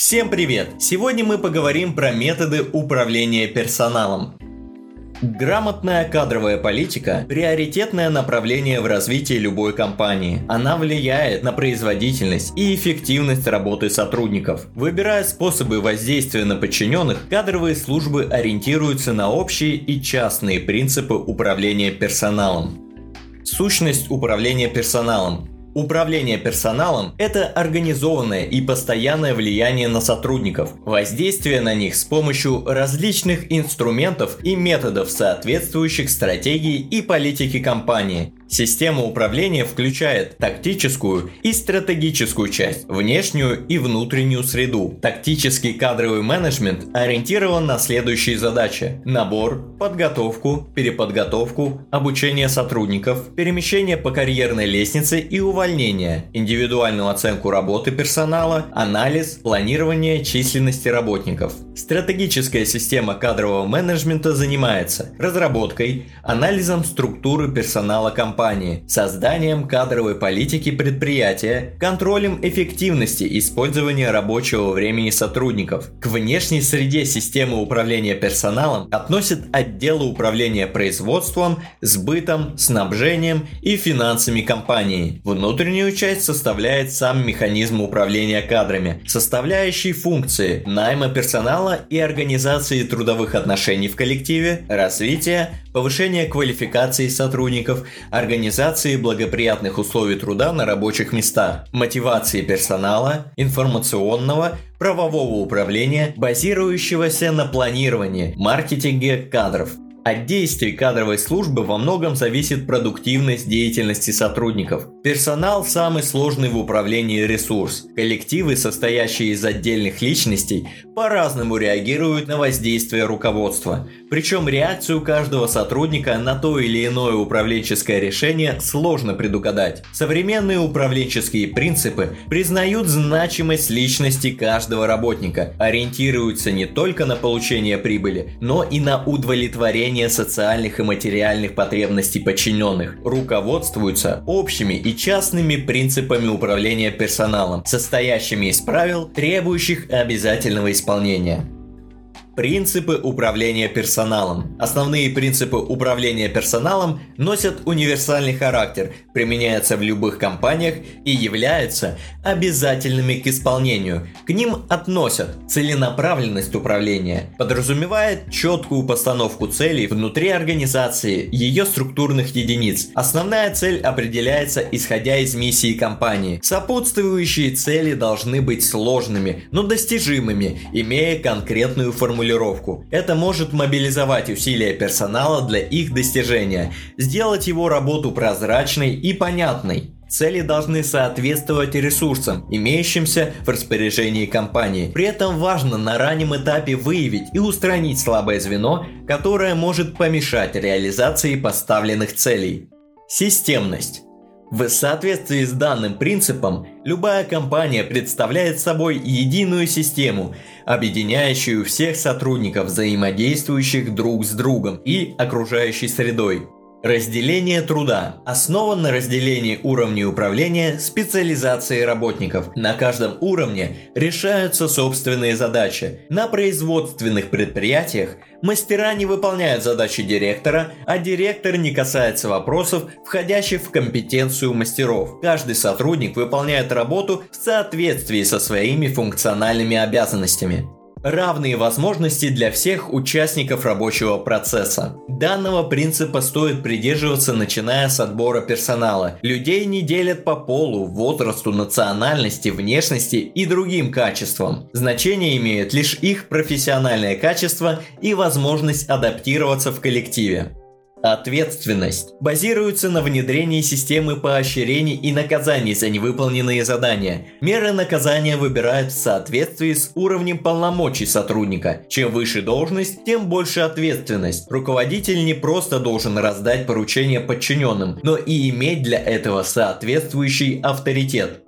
Всем привет! Сегодня мы поговорим про методы управления персоналом. Грамотная кадровая политика – приоритетное направление в развитии любой компании. Она влияет на производительность и эффективность работы сотрудников. Выбирая способы воздействия на подчиненных, кадровые службы ориентируются на общие и частные принципы управления персоналом. Сущность управления персоналом Управление персоналом – это организованное и постоянное влияние на сотрудников, воздействие на них с помощью различных инструментов и методов соответствующих стратегии и политики компании, Система управления включает тактическую и стратегическую часть, внешнюю и внутреннюю среду. Тактический кадровый менеджмент ориентирован на следующие задачи. Набор, подготовку, переподготовку, обучение сотрудников, перемещение по карьерной лестнице и увольнение, индивидуальную оценку работы персонала, анализ, планирование численности работников. Стратегическая система кадрового менеджмента занимается разработкой, анализом структуры персонала компании, компании, созданием кадровой политики предприятия, контролем эффективности использования рабочего времени сотрудников. К внешней среде системы управления персоналом относят отделы управления производством, сбытом, снабжением и финансами компании. Внутреннюю часть составляет сам механизм управления кадрами, составляющий функции найма персонала и организации трудовых отношений в коллективе, развития, повышения квалификации сотрудников, организации благоприятных условий труда на рабочих местах, мотивации персонала, информационного, правового управления, базирующегося на планировании, маркетинге кадров – от действий кадровой службы во многом зависит продуктивность деятельности сотрудников. Персонал – самый сложный в управлении ресурс. Коллективы, состоящие из отдельных личностей, по-разному реагируют на воздействие руководства. Причем реакцию каждого сотрудника на то или иное управленческое решение сложно предугадать. Современные управленческие принципы признают значимость личности каждого работника, ориентируются не только на получение прибыли, но и на удовлетворение социальных и материальных потребностей подчиненных, руководствуются общими и частными принципами управления персоналом, состоящими из правил, требующих обязательного исполнения. Принципы управления персоналом. Основные принципы управления персоналом носят универсальный характер, применяются в любых компаниях и являются обязательными к исполнению. К ним относят целенаправленность управления, подразумевает четкую постановку целей внутри организации, ее структурных единиц. Основная цель определяется исходя из миссии компании. Сопутствующие цели должны быть сложными, но достижимыми, имея конкретную формулировку формулировку. Это может мобилизовать усилия персонала для их достижения, сделать его работу прозрачной и понятной. Цели должны соответствовать ресурсам, имеющимся в распоряжении компании. При этом важно на раннем этапе выявить и устранить слабое звено, которое может помешать реализации поставленных целей. Системность. В соответствии с данным принципом, любая компания представляет собой единую систему, объединяющую всех сотрудников, взаимодействующих друг с другом и окружающей средой. Разделение труда основан на разделении уровней управления специализацией работников. На каждом уровне решаются собственные задачи. На производственных предприятиях мастера не выполняют задачи директора, а директор не касается вопросов, входящих в компетенцию мастеров. Каждый сотрудник выполняет работу в соответствии со своими функциональными обязанностями. Равные возможности для всех участников рабочего процесса. Данного принципа стоит придерживаться начиная с отбора персонала. Людей не делят по полу, возрасту, национальности, внешности и другим качествам. Значение имеют лишь их профессиональное качество и возможность адаптироваться в коллективе. Ответственность базируется на внедрении системы поощрений и наказаний за невыполненные задания. Меры наказания выбирают в соответствии с уровнем полномочий сотрудника. Чем выше должность, тем больше ответственность. Руководитель не просто должен раздать поручения подчиненным, но и иметь для этого соответствующий авторитет.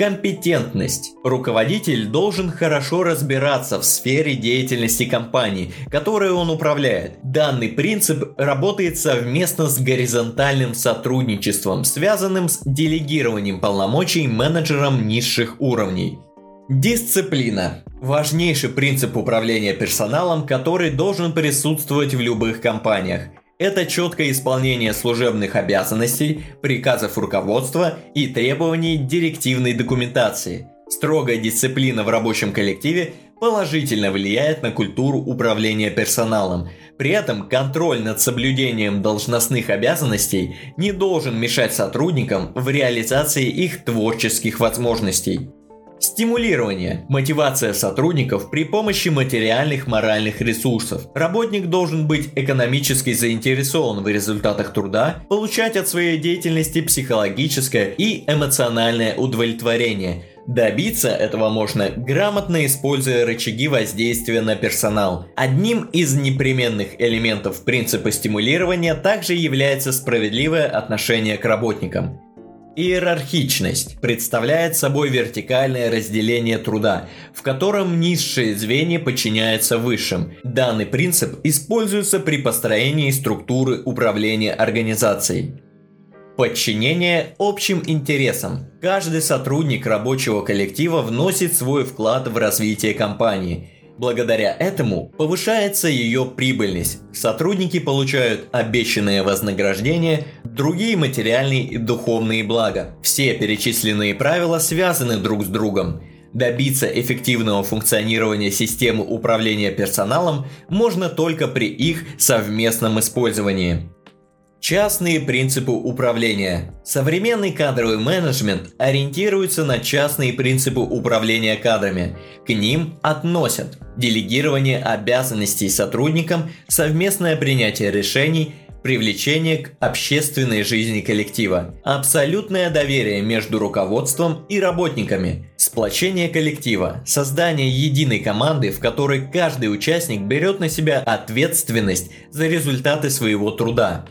Компетентность. Руководитель должен хорошо разбираться в сфере деятельности компании, которой он управляет. Данный принцип работает совместно с горизонтальным сотрудничеством, связанным с делегированием полномочий менеджерам низших уровней. Дисциплина. Важнейший принцип управления персоналом, который должен присутствовать в любых компаниях. Это четкое исполнение служебных обязанностей, приказов руководства и требований директивной документации. Строгая дисциплина в рабочем коллективе положительно влияет на культуру управления персоналом. При этом контроль над соблюдением должностных обязанностей не должен мешать сотрудникам в реализации их творческих возможностей. Стимулирование. Мотивация сотрудников при помощи материальных моральных ресурсов. Работник должен быть экономически заинтересован в результатах труда, получать от своей деятельности психологическое и эмоциональное удовлетворение, Добиться этого можно, грамотно используя рычаги воздействия на персонал. Одним из непременных элементов принципа стимулирования также является справедливое отношение к работникам. Иерархичность представляет собой вертикальное разделение труда, в котором низшие звенья подчиняются высшим. Данный принцип используется при построении структуры управления организацией. Подчинение общим интересам. Каждый сотрудник рабочего коллектива вносит свой вклад в развитие компании. Благодаря этому повышается ее прибыльность. Сотрудники получают обещанное вознаграждение, другие материальные и духовные блага. Все перечисленные правила связаны друг с другом. Добиться эффективного функционирования системы управления персоналом можно только при их совместном использовании. Частные принципы управления. Современный кадровый менеджмент ориентируется на частные принципы управления кадрами. К ним относят делегирование обязанностей сотрудникам, совместное принятие решений, привлечение к общественной жизни коллектива, абсолютное доверие между руководством и работниками, сплочение коллектива, создание единой команды, в которой каждый участник берет на себя ответственность за результаты своего труда,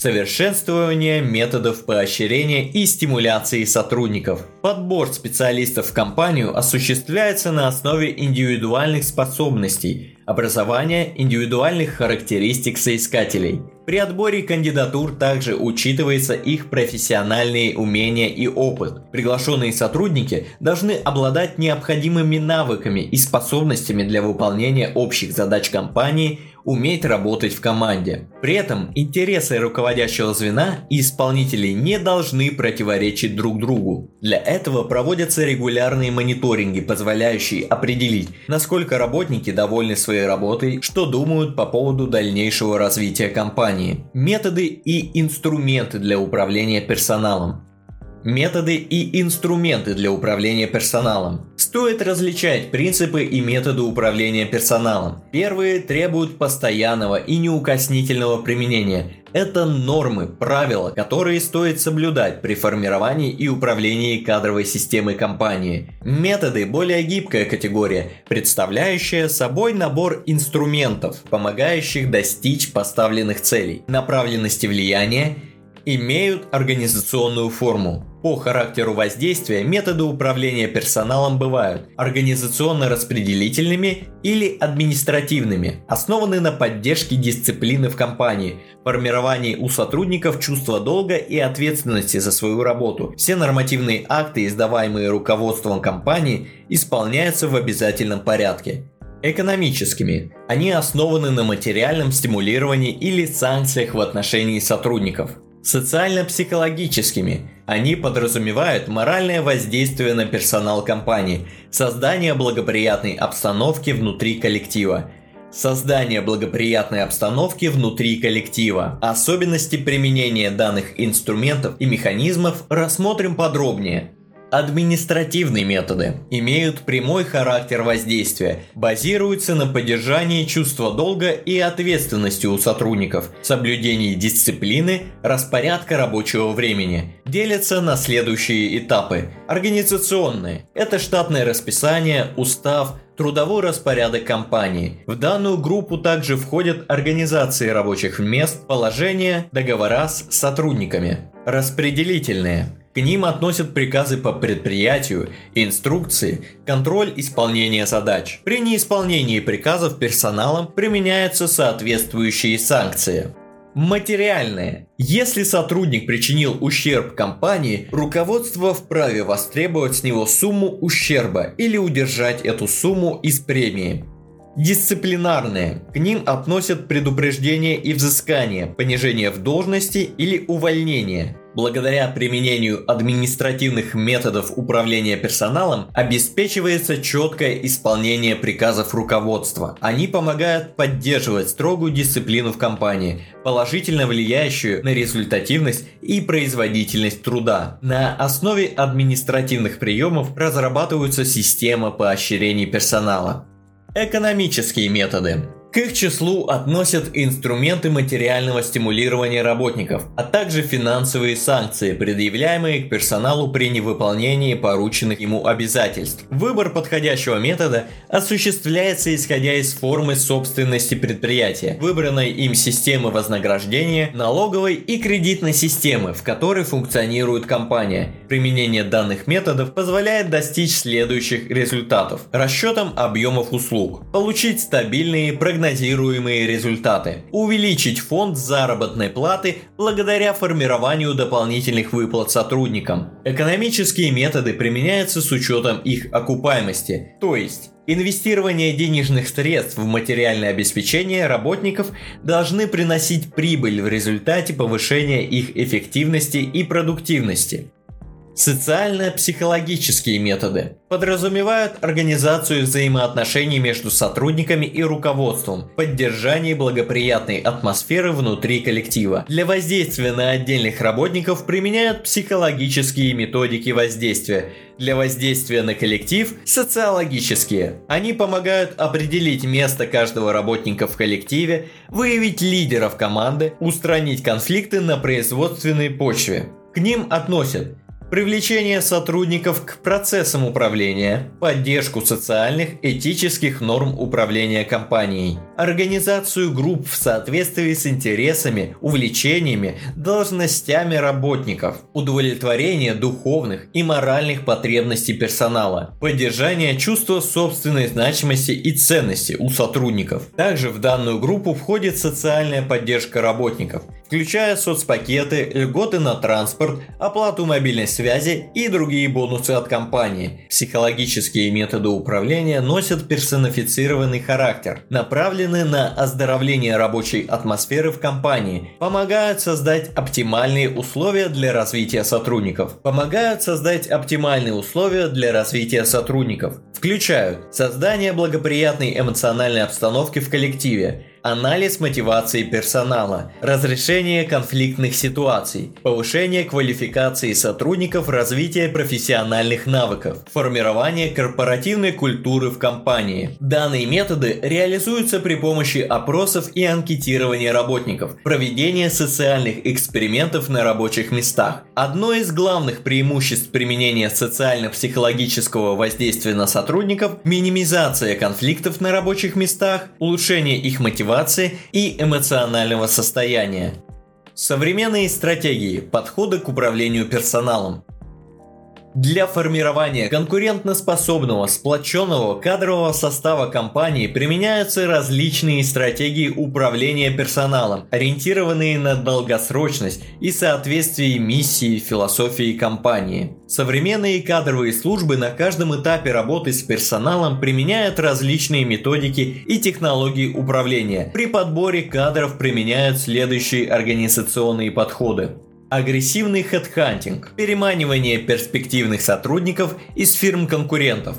совершенствование методов поощрения и стимуляции сотрудников. Подбор специалистов в компанию осуществляется на основе индивидуальных способностей, образования индивидуальных характеристик соискателей. При отборе кандидатур также учитывается их профессиональные умения и опыт. Приглашенные сотрудники должны обладать необходимыми навыками и способностями для выполнения общих задач компании уметь работать в команде. При этом интересы руководящего звена и исполнителей не должны противоречить друг другу. Для этого проводятся регулярные мониторинги, позволяющие определить, насколько работники довольны своей работой, что думают по поводу дальнейшего развития компании. Методы и инструменты для управления персоналом. Методы и инструменты для управления персоналом. Стоит различать принципы и методы управления персоналом. Первые требуют постоянного и неукоснительного применения. Это нормы, правила, которые стоит соблюдать при формировании и управлении кадровой системой компании. Методы – более гибкая категория, представляющая собой набор инструментов, помогающих достичь поставленных целей. Направленности влияния – имеют организационную форму. По характеру воздействия методы управления персоналом бывают организационно-распределительными или административными, основаны на поддержке дисциплины в компании, формировании у сотрудников чувства долга и ответственности за свою работу. Все нормативные акты, издаваемые руководством компании, исполняются в обязательном порядке. Экономическими. Они основаны на материальном стимулировании или санкциях в отношении сотрудников социально-психологическими. Они подразумевают моральное воздействие на персонал компании, создание благоприятной обстановки внутри коллектива, Создание благоприятной обстановки внутри коллектива. Особенности применения данных инструментов и механизмов рассмотрим подробнее. Административные методы имеют прямой характер воздействия, базируются на поддержании чувства долга и ответственности у сотрудников, соблюдении дисциплины, распорядка рабочего времени. Делятся на следующие этапы. Организационные – это штатное расписание, устав, трудовой распорядок компании. В данную группу также входят организации рабочих мест, положения, договора с сотрудниками. Распределительные к ним относят приказы по предприятию, инструкции, контроль исполнения задач. При неисполнении приказов персоналом применяются соответствующие санкции. Материальные. Если сотрудник причинил ущерб компании, руководство вправе востребовать с него сумму ущерба или удержать эту сумму из премии. Дисциплинарные. К ним относят предупреждение и взыскание, понижение в должности или увольнение. Благодаря применению административных методов управления персоналом обеспечивается четкое исполнение приказов руководства. Они помогают поддерживать строгую дисциплину в компании, положительно влияющую на результативность и производительность труда. На основе административных приемов разрабатываются системы поощрений персонала. Экономические методы. К их числу относят инструменты материального стимулирования работников, а также финансовые санкции, предъявляемые к персоналу при невыполнении порученных ему обязательств. Выбор подходящего метода осуществляется исходя из формы собственности предприятия, выбранной им системы вознаграждения, налоговой и кредитной системы, в которой функционирует компания. Применение данных методов позволяет достичь следующих результатов. Расчетом объемов услуг. Получить стабильные прогнозируемые прогнозируемые результаты. Увеличить фонд заработной платы благодаря формированию дополнительных выплат сотрудникам. Экономические методы применяются с учетом их окупаемости, то есть Инвестирование денежных средств в материальное обеспечение работников должны приносить прибыль в результате повышения их эффективности и продуктивности. Социально-психологические методы подразумевают организацию взаимоотношений между сотрудниками и руководством, поддержание благоприятной атмосферы внутри коллектива. Для воздействия на отдельных работников применяют психологические методики воздействия, для воздействия на коллектив – социологические. Они помогают определить место каждого работника в коллективе, выявить лидеров команды, устранить конфликты на производственной почве. К ним относят привлечение сотрудников к процессам управления, поддержку социальных, этических норм управления компанией, организацию групп в соответствии с интересами, увлечениями, должностями работников, удовлетворение духовных и моральных потребностей персонала, поддержание чувства собственной значимости и ценности у сотрудников. Также в данную группу входит социальная поддержка работников, включая соцпакеты, льготы на транспорт, оплату мобильной связи и другие бонусы от компании. Психологические методы управления носят персонифицированный характер, направлены на оздоровление рабочей атмосферы в компании, помогают создать оптимальные условия для развития сотрудников. Помогают создать оптимальные условия для развития сотрудников. Включают создание благоприятной эмоциональной обстановки в коллективе, анализ мотивации персонала, разрешение конфликтных ситуаций, повышение квалификации сотрудников, развитие профессиональных навыков, формирование корпоративной культуры в компании. Данные методы реализуются при помощи опросов и анкетирования работников, проведения социальных экспериментов на рабочих местах. Одно из главных преимуществ применения социально-психологического воздействия на сотрудников – минимизация конфликтов на рабочих местах, улучшение их мотивации мотивации и эмоционального состояния. Современные стратегии, подходы к управлению персоналом. Для формирования конкурентоспособного, сплоченного кадрового состава компании применяются различные стратегии управления персоналом, ориентированные на долгосрочность и соответствие миссии и философии компании. Современные кадровые службы на каждом этапе работы с персоналом применяют различные методики и технологии управления. При подборе кадров применяют следующие организационные подходы. Агрессивный хедхантинг, переманивание перспективных сотрудников из фирм-конкурентов,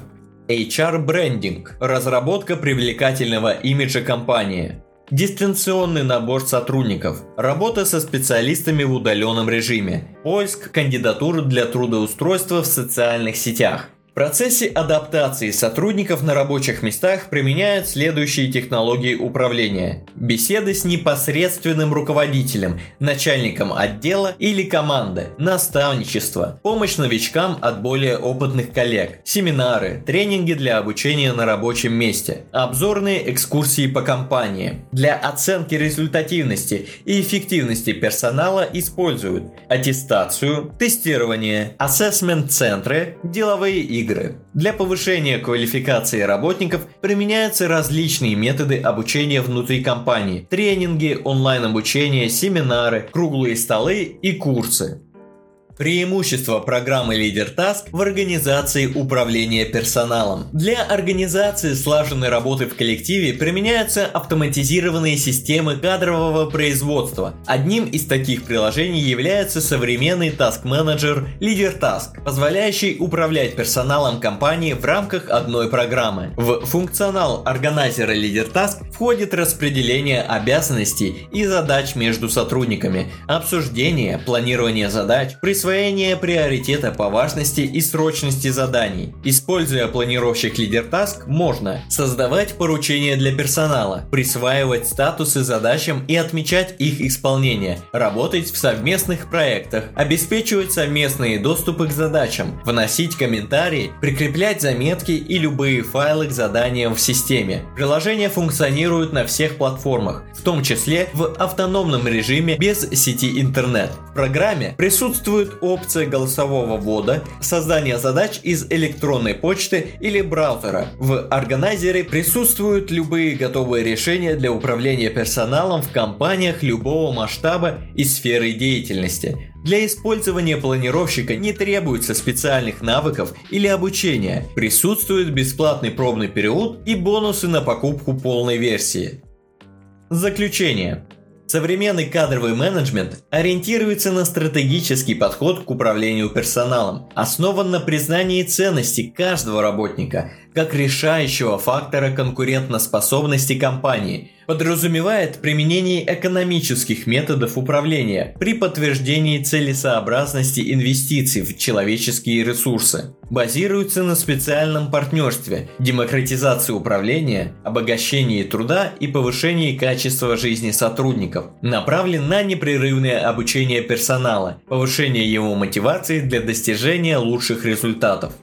HR-брендинг, разработка привлекательного имиджа компании, дистанционный набор сотрудников, работа со специалистами в удаленном режиме, поиск кандидатур для трудоустройства в социальных сетях – в процессе адаптации сотрудников на рабочих местах применяют следующие технологии управления. Беседы с непосредственным руководителем, начальником отдела или команды, наставничество, помощь новичкам от более опытных коллег, семинары, тренинги для обучения на рабочем месте, обзорные экскурсии по компании. Для оценки результативности и эффективности персонала используют аттестацию, тестирование, ассессмент-центры, деловые игры. Для повышения квалификации работников применяются различные методы обучения внутри компании, тренинги, онлайн-обучение, семинары, круглые столы и курсы. Преимущество программы Leader Task в организации управления персоналом. Для организации слаженной работы в коллективе применяются автоматизированные системы кадрового производства. Одним из таких приложений является современный Task Manager Leader Task, позволяющий управлять персоналом компании в рамках одной программы. В функционал органайзера Leader Task входит распределение обязанностей и задач между сотрудниками, обсуждение, планирование задач, присвоение присвоение приоритета по важности и срочности заданий. Используя планировщик Leader Task, можно создавать поручения для персонала, присваивать статусы задачам и отмечать их исполнение, работать в совместных проектах, обеспечивать совместные доступы к задачам, вносить комментарии, прикреплять заметки и любые файлы к заданиям в системе. Приложение функционирует на всех платформах, в том числе в автономном режиме без сети интернет. В программе присутствуют опция голосового ввода, создание задач из электронной почты или браузера. В органайзере присутствуют любые готовые решения для управления персоналом в компаниях любого масштаба и сферы деятельности. Для использования планировщика не требуется специальных навыков или обучения. Присутствует бесплатный пробный период и бонусы на покупку полной версии. Заключение. Современный кадровый менеджмент ориентируется на стратегический подход к управлению персоналом, основан на признании ценности каждого работника как решающего фактора конкурентоспособности компании, подразумевает применение экономических методов управления при подтверждении целесообразности инвестиций в человеческие ресурсы, базируется на специальном партнерстве, демократизации управления, обогащении труда и повышении качества жизни сотрудников, направлен на непрерывное обучение персонала, повышение его мотивации для достижения лучших результатов.